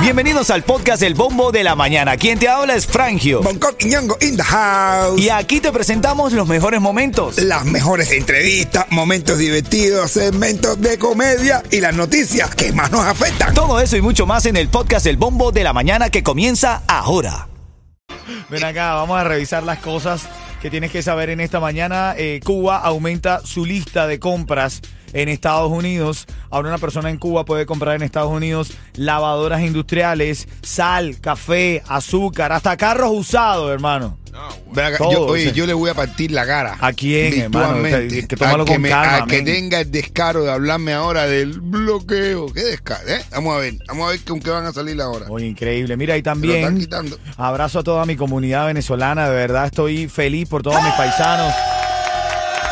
Bienvenidos al podcast El Bombo de la Mañana. Quien te habla es Frangio. Bangkok y Ñongo in the house. Y aquí te presentamos los mejores momentos. Las mejores entrevistas, momentos divertidos, segmentos de comedia y las noticias que más nos afectan. Todo eso y mucho más en el podcast El Bombo de la Mañana que comienza ahora. Ven acá, vamos a revisar las cosas que tienes que saber en esta mañana. Eh, Cuba aumenta su lista de compras en Estados Unidos. Ahora una persona en Cuba puede comprar en Estados Unidos lavadoras industriales, sal, café, azúcar, hasta carros usados, hermano. Acá, Todo, yo, oye, sí. yo le voy a partir la cara. ¿A quién, hermano? Que tómalo a que, con me- calma, a que men. tenga el descaro de hablarme ahora del bloqueo. ¿Qué descaro? eh? Vamos a ver, vamos a ver con qué van a salir ahora. Oye, increíble. Mira, y lo están también quitando. abrazo a toda mi comunidad venezolana. De verdad estoy feliz por todos mis paisanos.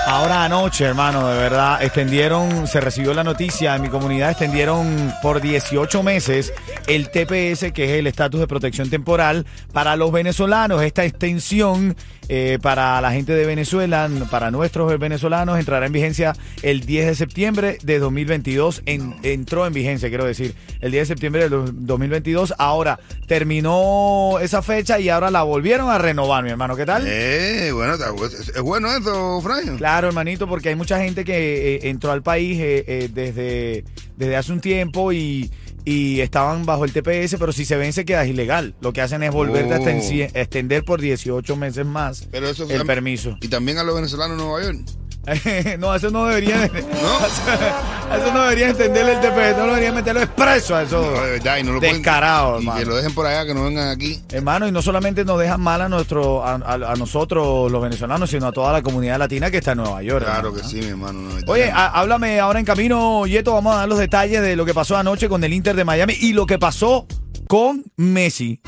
Ahora anoche, hermano, de verdad, extendieron, se recibió la noticia en mi comunidad, extendieron por 18 meses el TPS, que es el estatus de protección temporal, para los venezolanos. Esta extensión eh, para la gente de Venezuela, para nuestros venezolanos, entrará en vigencia el 10 de septiembre de 2022. En- entró en vigencia, quiero decir, el 10 de septiembre de 2022. Ahora terminó esa fecha y ahora la volvieron a renovar, mi hermano. ¿Qué tal? Eh, bueno, es bueno eso, Frank. Claro, hermanito, porque hay mucha gente que eh, entró al país eh, eh, desde, desde hace un tiempo y, y estaban bajo el TPS, pero si se vence quedas ilegal. Lo que hacen es volverte a Oh. extensi- extender por 18 meses más Pero eso el permiso. Y también a los venezolanos de Nueva York. no, eso no debería, ¿No? eso no debería extenderle el TPS, no debería meterlo expreso a eso. No, de verdad, y no lo pueden- Descarado, Y que lo dejen por allá, que no vengan aquí. Hermano, y no solamente nos dejan mal a, nuestro, a, a- a nosotros los venezolanos, sino a toda la comunidad latina que está en Nueva York. Claro hermano, que sí, mi hermano. no, Oye, háblame ahora en camino, Yeto. Vamos a dar los detalles de lo que pasó anoche con el Inter de Miami y lo que pasó con Messi.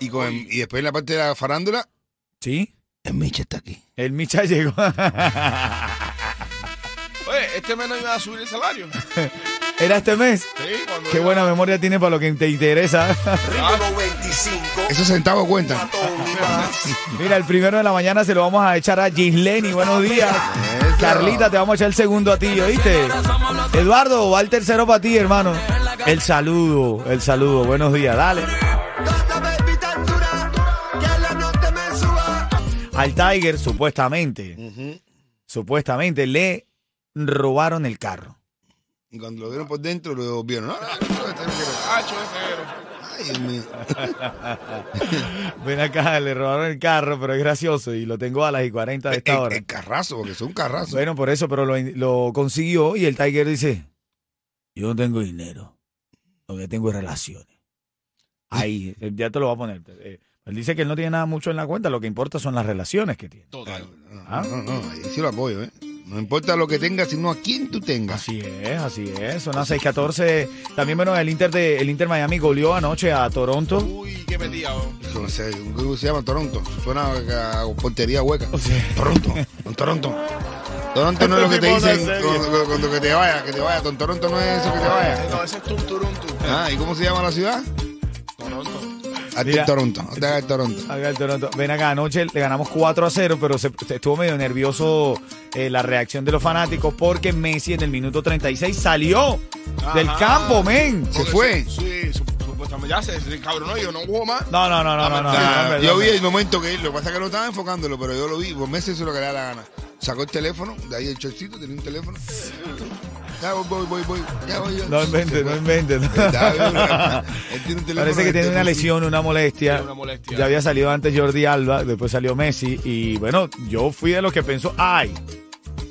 y, con- y después en la parte de la farándula, ¿Sí? el Micha está aquí. El Micha llegó. Este mes no iba a subir el salario. ¿Era este mes? Sí, cuando Qué buena memoria tiene para lo que te interesa. Esos centavos cuentan. Mira, el primero de la mañana se lo vamos a echar a Gisleni. Buenos días. Eso. Carlita, te vamos a echar el segundo a ti, ¿oíste? Eduardo, va el tercero para ti, hermano. El saludo, el saludo. Buenos días, dale. Al Tiger, supuestamente, supuestamente le robaron el carro. Y cuando lo vieron por dentro, lo devolvieron. No, no, no, no, no, no. Hacho, es negro. Ay, Dios mío. Ven acá, le robaron el carro, pero es gracioso y lo tengo a las y 40 de esta El, hora. el carrazo, porque es un carrazo. Bueno, por eso, pero lo, lo consiguió y el Tiger dice, yo no tengo dinero, lo que tengo es relaciones. Ahí, eh, ya te lo voy a poner. Eh, Él dice que él no tiene nada mucho en la cuenta, lo que importa son las relaciones que tiene. Total. No, ¿Ah? no, no, ahí sí lo apoyo, ¿eh? No importa lo que tengas, sino a quién tú tengas. Así es, así es. Son las 6:14. También, bueno, el Inter de el Inter Miami goleó anoche a Toronto. Uy, qué metida. no sé, un grupo se llama Toronto. Suena a, a portería hueca. O sea, Toronto, con Toronto. Toronto no es lo que te dicen cuando, cuando que te vaya, que te vaya. Con Toronto no es eso que te vaya. No, ese es Turuntu. Ah, ¿y cómo se llama la ciudad? El Toronto. Toronto. Toronto. Ven acá, anoche le ganamos 4 a 0, pero se, se estuvo medio nervioso eh, la reacción de los fanáticos porque Messi en el minuto 36 salió del campo, men. Se fue. Sí, su- supuestamente ya se, se cabronó y yo no jugó más. No, no, no, no, no, no. No, yo no, vi no. el momento que lo que pasa es que no estaba enfocándolo, pero yo lo vi. Por meses es lo que le da la gana. Sacó el teléfono, de ahí el chorcito, tenía un teléfono. Ya voy, voy, voy. Ya voy yo. No inventes, no inventes. Parece que tiene una lesión, una molestia. Una molestia. Ya había salido antes Jordi Alba, después salió Messi. Y bueno, yo fui de los que pensó, ay,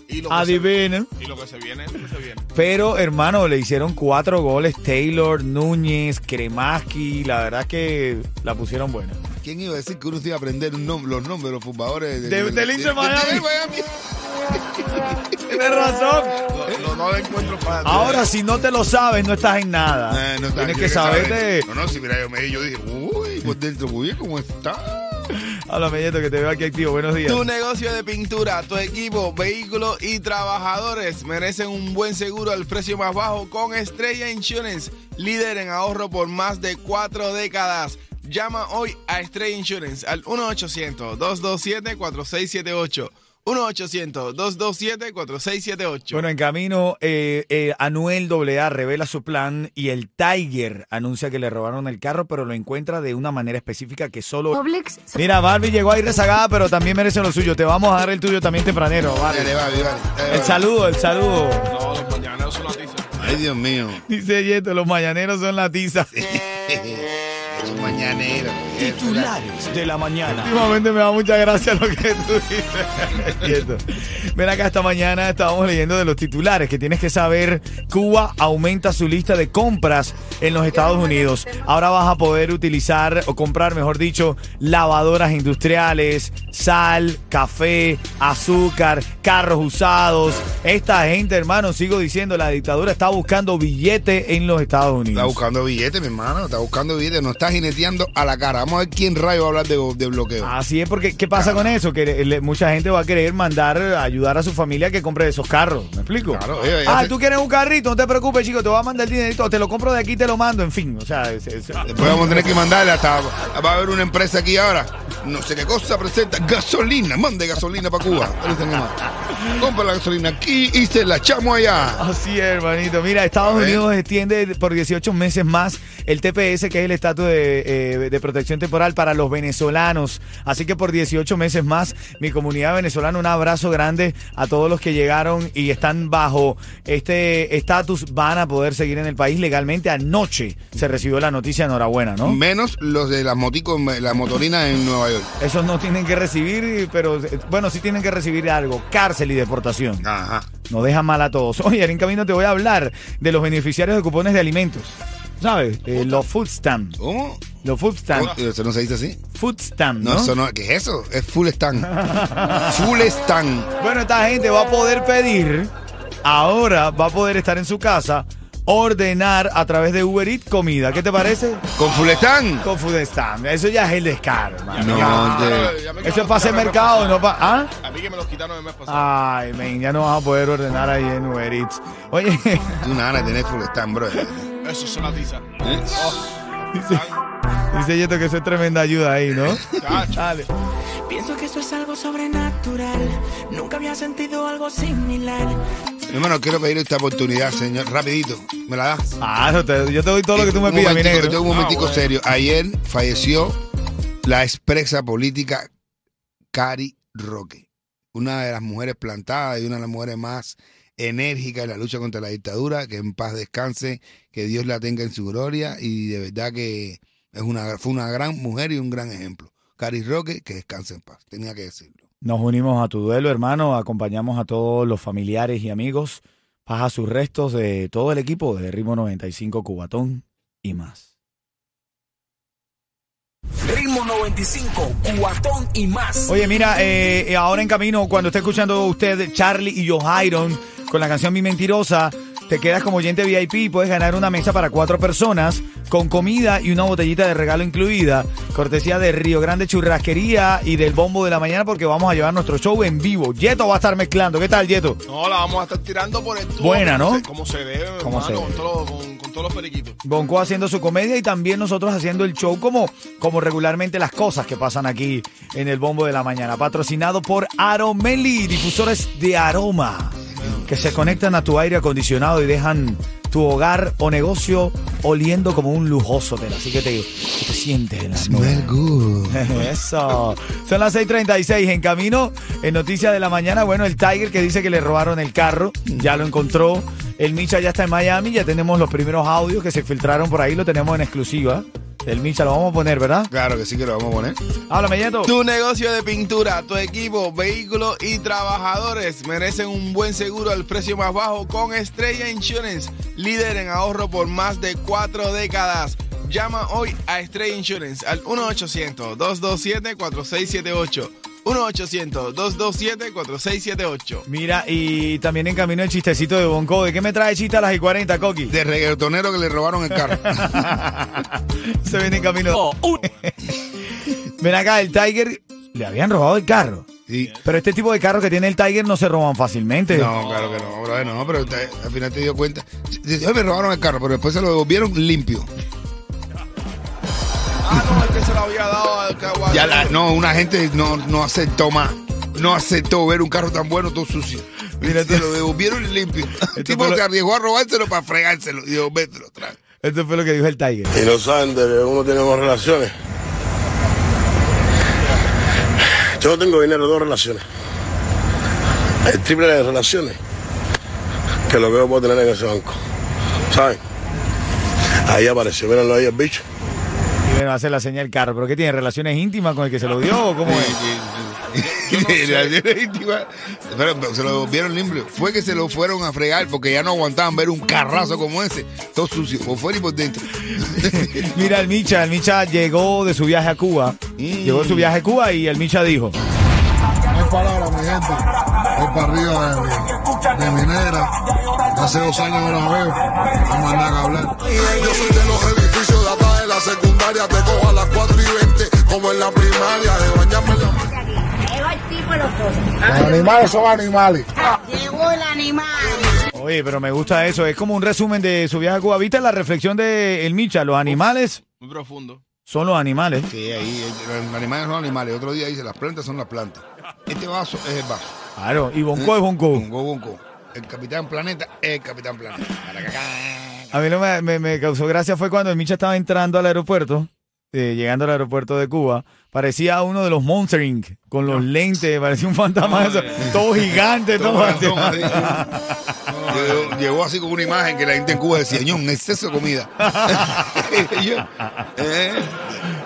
Y lo, adivinen. y lo que se viene, lo que se viene. Pero, hermano, le hicieron cuatro goles. Taylor, Núñez, Kremaski. La verdad es que la pusieron buena. ¿Quién iba a decir que uno se iba a aprender nom- los nombres de los jugadores De- del Inter Miami. del Miami? Tienes razón. No, no le encuentro para Ahora, si no te lo sabes, no estás en nada. Eh, no está- Tienes tiene que saber de. No, no, si mira, yo me yo dije, uy, por dentro, muy bien, ¿cómo está? Hola, Melleto, que te veo aquí activo. Buenos días. Tu negocio de pintura, tu equipo, vehículos y trabajadores merecen un buen seguro al precio más bajo con Estrella Insurance, líder en ahorro por más de cuatro décadas. Llama hoy a Estrella Insurance al 1-800-227-4678. 1-800-227-4678. Bueno, en camino, eh, eh, Anuel AA revela su plan y el Tiger anuncia que le robaron el carro, pero lo encuentra de una manera específica que solo... Publix. Mira, Barbie llegó ahí rezagada, pero también merece lo suyo. Te vamos a dar el tuyo también tempranero, Barbie. Dale, Barbie, dale. Dale, El Barbie. saludo, el saludo. No, los mañaneros son las noticias. Ay, Dios mío. Dice Yeto, los mañaneros son la tiza. Es mañanero. Titulares de la mañana. Últimamente me da mucha gracia lo que tú dices. Ven acá, esta mañana estábamos leyendo de los titulares que tienes que saber. Cuba aumenta su lista de compras en los Estados Unidos. Ahora vas a poder utilizar o comprar, mejor dicho, lavadoras industriales, sal, café, azúcar, carros usados. Esta gente, hermano, sigo diciendo, la dictadura está buscando billete en los Estados Unidos. Está buscando billetes, mi hermano. Está buscando billetes. Nos está jineteando a la cara. Vamos a ver quién rayo va a hablar de, de bloqueo. Así es, porque ¿qué pasa con eso? Que le- mucha gente va a querer mandar a ayudar a su familia que compre esos carros. ¿Me explico? Claro, oye, ah, hace- tú quieres un carrito, no te preocupes, chico, te voy a mandar el dinerito, te lo compro de aquí, te lo mando, en fin. O sea, es- es- Después vamos a tener que mandarle hasta. Va a haber una empresa aquí ahora. No sé qué cosa presenta. Gasolina. Mande gasolina para Cuba. Compra la gasolina aquí y se la echamos allá. Así es, hermanito. Mira, Estados. Unidos extiende por 18 meses más el TPS, que es el estatus de, eh, de protección temporal para los venezolanos. Así que por 18 meses más, mi comunidad venezolana, un abrazo grande a todos los que llegaron y están bajo este estatus, van a poder seguir en el país legalmente. Anoche se recibió la noticia, enhorabuena, ¿no? Menos los de las moticos, las motorinas en Nueva York. Esos no tienen que recibir, pero eh, bueno, sí tienen que recibir algo, cárcel y deportación. Ajá. No deja mal a todos. Oye, en camino te voy a hablar de los beneficiarios de cupones de alimentos. ¿Sabes? Eh, los food stamp. ¿Cómo? Los food stamp. ¿Eso no se dice así? Food stamp, No, ¿no? eso no. ¿Qué es eso? Es full stand. full stand. Bueno, esta gente va a poder pedir, ahora va a poder estar en su casa, ordenar a través de Uber Eats comida. ¿Qué te parece? Con full stand. Con stamp. Eso ya es el descaro, hermano. No, ya Eso es para hacer mercado, no para... ¿Ah? A mí que me los quitaron el mes pasado. Ay, men, ya no vas a poder ordenar ahí en Uber Eats. Oye, Tú una gana de tener full stand, bro. ¿Eh? Eso es una tiza. dice, dice Yeto que eso es tremenda ayuda ahí, ¿no? Dale. Pienso que eso es algo sobrenatural. Nunca había sentido algo similar. Mi hermano, quiero pedir esta oportunidad, señor. Rapidito. ¿Me la das? Ah, no te- yo te doy todo lo que tú me pidas, mi negro. tengo un momentico Ah, bueno. serio. Ayer falleció la expresa política Cari Roque, una de las mujeres plantadas y una de las mujeres más enérgicas en la lucha contra la dictadura. Que en paz descanse, que Dios la tenga en su gloria y de verdad que es una, fue una gran mujer y un gran ejemplo. Cari Roque, que descanse en paz. Tenía que decirlo. Nos unimos a tu duelo, hermano. Acompañamos a todos los familiares y amigos. Baja sus restos de todo el equipo de Ritmo 95 Cubatón y más. Ritmo 95, cuatón y más. Oye, mira, eh, ahora en camino, cuando esté escuchando usted Charlie y Johairon con la canción Mi Mentirosa, te quedas como oyente VIP y puedes ganar una mesa para cuatro personas con comida y una botellita de regalo incluida. Cortesía de Río Grande Churrasquería y del Bombo de la Mañana porque vamos a llevar nuestro show en vivo. Yeto va a estar mezclando. ¿Qué tal, Yeto? No, la vamos a estar tirando por el tubo. Buena, ¿no? Como se, como se debe, Como se con, debe. todo- con- con todos los periquitos. Bonco haciendo su comedia y también nosotros haciendo el show como, como regularmente las cosas que pasan aquí en el Bombo de la Mañana. Patrocinado por Aromeli, difusores de aroma que se conectan a tu aire acondicionado y dejan tu hogar o negocio oliendo como un lujoso hotel. Así que te, te sientes en la nube. good. Eso. Son las 6:36 en camino. En Noticias de la Mañana, bueno, el Tiger que dice que le robaron el carro, ya lo encontró. El Micha ya está en Miami, ya tenemos los primeros audios que se filtraron por ahí, lo tenemos en exclusiva. El Micha lo vamos a poner, ¿verdad? Claro que sí que lo vamos a poner. Háblame, Yeto. Tu negocio de pintura, tu equipo, vehículos y trabajadores merecen un buen seguro al precio más bajo con Estrella Insurance, líder en ahorro por más de cuatro décadas. Llama hoy a Estrella Insurance al 1-800-227-4678. 1-800-227-4678. Mira, y también en camino el chistecito de Bonco. ¿De qué me trae chiste a las y 40, Coqui? De reggaetonero que le robaron el carro. Se viene en camino. Oh, un- Ven acá, el Tiger le habían robado el carro. Sí. Pero este tipo de carros que tiene el Tiger no se roban fácilmente. No, claro que no, brother, no, pero al final te dio cuenta. "Ay, me robaron el carro, pero después se lo devolvieron limpio. Había dado al caguato. Ya la- no, una gente no, no aceptó más. no aceptó ver un carro tan bueno todo sucio. Mira, te lo devolvieron limpio. El tipo lo- se arriesgó a robárselo para fregárselo. Y dijo, vete, lo trae. Esto fue lo que dijo el Tiger. Y de que uno tiene más relaciones. Yo no tengo dinero, dos relaciones. El triple de relaciones que lo que yo puedo tener en ese banco. ¿Saben? Ahí apareció, mírenlo ahí el bicho. Bueno, hace la señal carro. ¿Pero qué tiene? ¿Relaciones íntimas con el que se lo dio o cómo es? Relaciones íntimas. Pero, se lo devolvieron limpio. Fue que se lo fueron a fregar porque ya no aguantaban ver un carrazo como ese, todo sucio, por fuera y por dentro. Mira, el Micha, el Micha llegó de su viaje a Cuba. Llegó de su viaje a Cuba y el Micha dijo. No hay palabras, mi gente. Voy para arriba de, de minera. Hace dos años no la veo. No más nada que hablar. Yo soy de los edificios Te cojo a las 4 y 20, como en la primaria. De bañarme en la... Los. Los animales son animales. Llegó el animal. Oye, pero me gusta eso. Es como un resumen de su viaje a Cuba. ¿Viste la reflexión de el Micha? Los animales Muy profundo. son los animales. Sí, ahí, eh, los animales son animales. Otro día dice, las plantas son las plantas. Este vaso es el vaso. Claro, y Bonco es Bonco. Bongo, bongo. El capitán planeta es el capitán planeta. A mí lo me, me- me causó gracia fue cuando el Micha estaba entrando al aeropuerto, eh, llegando al aeropuerto de Cuba. Parecía uno de los Monster Inc. con los lentes, parecía un fantasma eso, todo gigante, todo, Todo. Llegó, llegó así con una imagen que la gente en Cuba decía, ño, un exceso de comida. Yo, eh,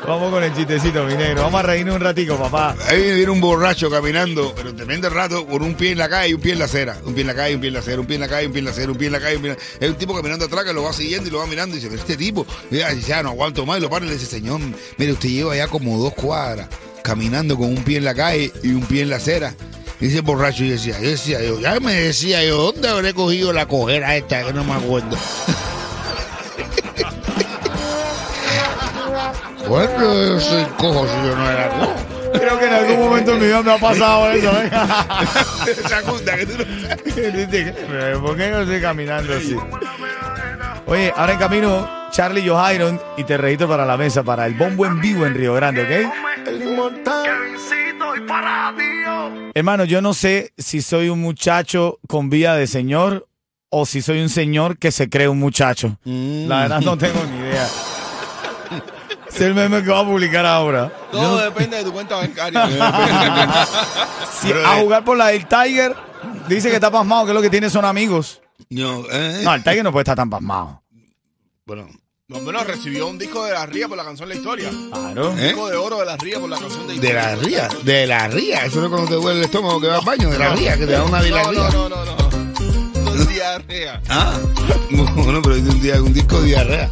Vamos con el chistecito, mi negro. Vamos a reírnos un ratico, papá. Ahí viene un borracho caminando, pero tremendo rato, con un pie en la calle y un pie en la acera. Un pie en la calle, un pie en la acera, un pie en la calle, un pie en la acera, un pie en la calle. Un pie en la... Es un tipo caminando atrás que lo va siguiendo y lo va mirando y dice, pero este tipo, mira, ya no aguanto más. Y lo para y le dice, señor, mire, usted lleva ya como dos cuadras caminando con un pie en la calle y un pie en la acera. Y el borracho y decía, yo decía, yo, ya me decía yo, ¿dónde habré cogido la cojera esta que no me acuerdo? Bueno, yo soy cojo si yo no era cojo. Creo que en algún momento en mi vida me ha pasado eso. ¿eh? Esa junta que tú no Dice, ¿Por qué no estoy caminando así? Oye, ahora en camino, Charlie Johairon y te registro para la mesa para el bombo en vivo en Río Grande, ¿ok? Hermano, yo no sé si soy un muchacho con vida de señor o si soy un señor que se cree un muchacho. La verdad no tengo ni idea. Es el meme que va a publicar ahora. Todo depende de tu cuenta bancaria. Si a jugar por la del Tiger, dice que está pasmado, que lo que tiene son amigos. No, ¿eh? No, el Tiger no puede estar tan pasmado. Bueno, No, menos recibió un disco de la Ría por la canción La Historia. Claro. ¿Eh? Disco de oro de la Ría por la canción de de la ría, de la ría. Eso no es cuando te duele el estómago que va al baño, de la ría, que te da una No, diarrea. no, no, no, no. No diarrea. Ah, bueno, pero es un día un disco de diarrea.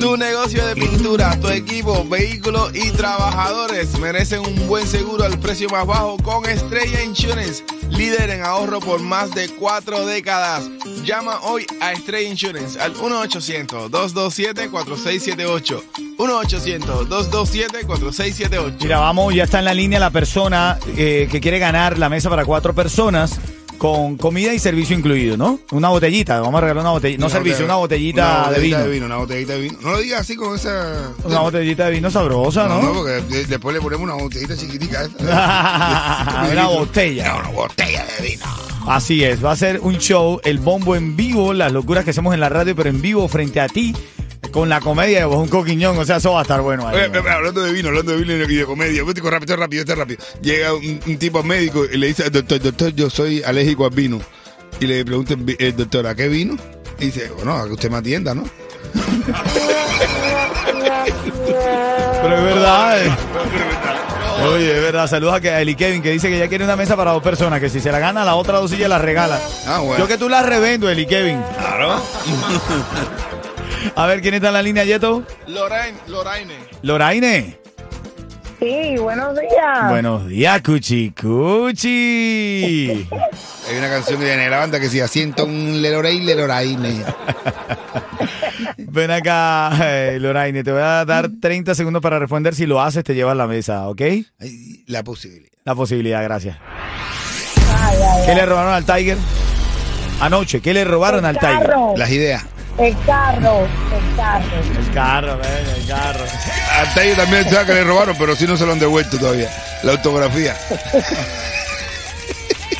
Tu negocio de pintura, tu equipo, vehículos y trabajadores merecen un buen seguro al precio más bajo con Estrella Insurance, líder en ahorro por más de cuatro décadas. Llama hoy a Estrella Insurance al 1-800-227-4678. 1-800-227-4678. Mira, vamos, ya está en la línea la persona eh, que quiere ganar la mesa para cuatro personas con comida y servicio incluido, ¿no? Una botellita, vamos a regalar una botellita, no Una servicio, botella- una botellita, una de vino. de vino. Una botellita de vino. No lo digas así con esa. Una botellita de vino sabrosa, No, ¿no? no, porque de- después le ponemos una botellita chiquitica. esa. una botella. No, una botella de vino. Así es, va a ser un show, el bombo en vivo, las locuras que hacemos en la radio, pero en vivo frente a ti, con la comedia de un coquiñón, o sea, eso va a estar bueno hablando de vino, hablando de vino y de comedia, rápido, rápido, esto rápido. Llega un, un tipo médico y le dice, doctor, doctor, yo soy alérgico al vino. Y le pregunta el el doctor, ¿a qué vino? Y dice, bueno, a que usted me atienda, ¿no? Pero es verdad. eh. Oye, es verdad. Saludos a Eli Kevin que dice que ya quiere una mesa para dos personas, que si se la gana, la otra dos sillas la regala. Ah, bueno. Yo que tú la revendo, Eli Kevin. Claro. A ver, ¿quién está en la línea, Yeto? Lorraine, Loraine. Loraine. Sí, buenos días. Buenos días, Cuchi Cuchi. Hay una canción que tiene la banda que se siento un lelorey, leloraine. Ven acá, eh, Loraine. Te voy a dar 30 segundos para responder. Si lo haces, te llevas la mesa, ¿ok? La posibilidad. La posibilidad, gracias. ¿Qué le robaron al Tiger? Anoche, ¿qué le robaron al Tiger? Las ideas. El carro, el carro. El carro, ven, el carro. Hasta ellos también sabe que le robaron, pero sí no se lo han devuelto todavía. La autografía.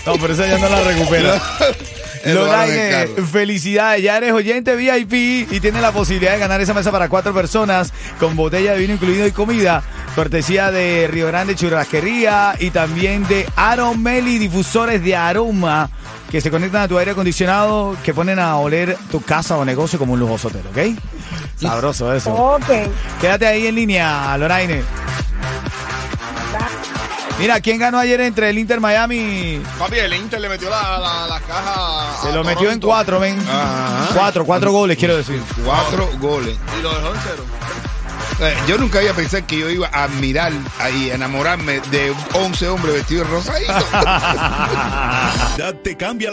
No, pero esa ya no la recupera. Loraine, carro. felicidades, ya eres oyente VIP y tienes la posibilidad de ganar esa mesa para cuatro personas con botella de vino incluido y comida, cortesía de Río Grande Churrasquería y también de Aromeli Difusores de Aroma que se conectan a tu aire acondicionado que ponen a oler tu casa o negocio como un lujoso hotel, ¿ok? Sabroso eso. Ok. Quédate ahí en línea, Loraine. Mira, ¿quién ganó ayer entre el Inter Miami? Papi, el Inter le metió la, la, la caja. Se a lo metió en cuatro, ven. Ajá. Cuatro, cuatro goles, quiero decir. Cuatro goles. Y lo dejó en cero. Eh, Yo nunca había pensado que yo iba a admirar y enamorarme de 11 hombres vestidos de rosadito. Te cambia